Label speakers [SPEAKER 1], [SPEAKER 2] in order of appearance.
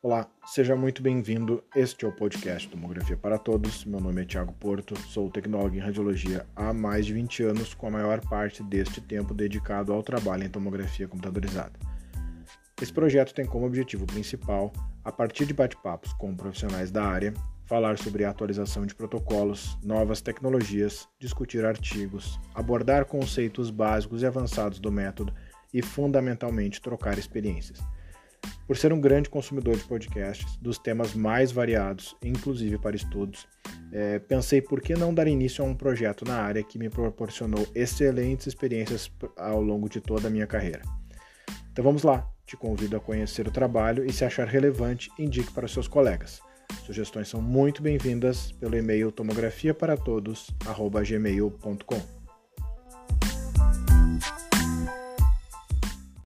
[SPEAKER 1] Olá, seja muito bem-vindo. Este é o podcast Tomografia para Todos. Meu nome é Tiago Porto, sou tecnólogo em radiologia há mais de 20 anos, com a maior parte deste tempo dedicado ao trabalho em tomografia computadorizada. Esse projeto tem como objetivo principal, a partir de bate-papos com profissionais da área, falar sobre a atualização de protocolos, novas tecnologias, discutir artigos, abordar conceitos básicos e avançados do método e, fundamentalmente, trocar experiências. Por ser um grande consumidor de podcasts, dos temas mais variados, inclusive para estudos, é, pensei por que não dar início a um projeto na área que me proporcionou excelentes experiências ao longo de toda a minha carreira. Então vamos lá, te convido a conhecer o trabalho e, se achar relevante, indique para seus colegas. Sugestões são muito bem-vindas pelo e-mail tomografiaparatodos.gmail.com.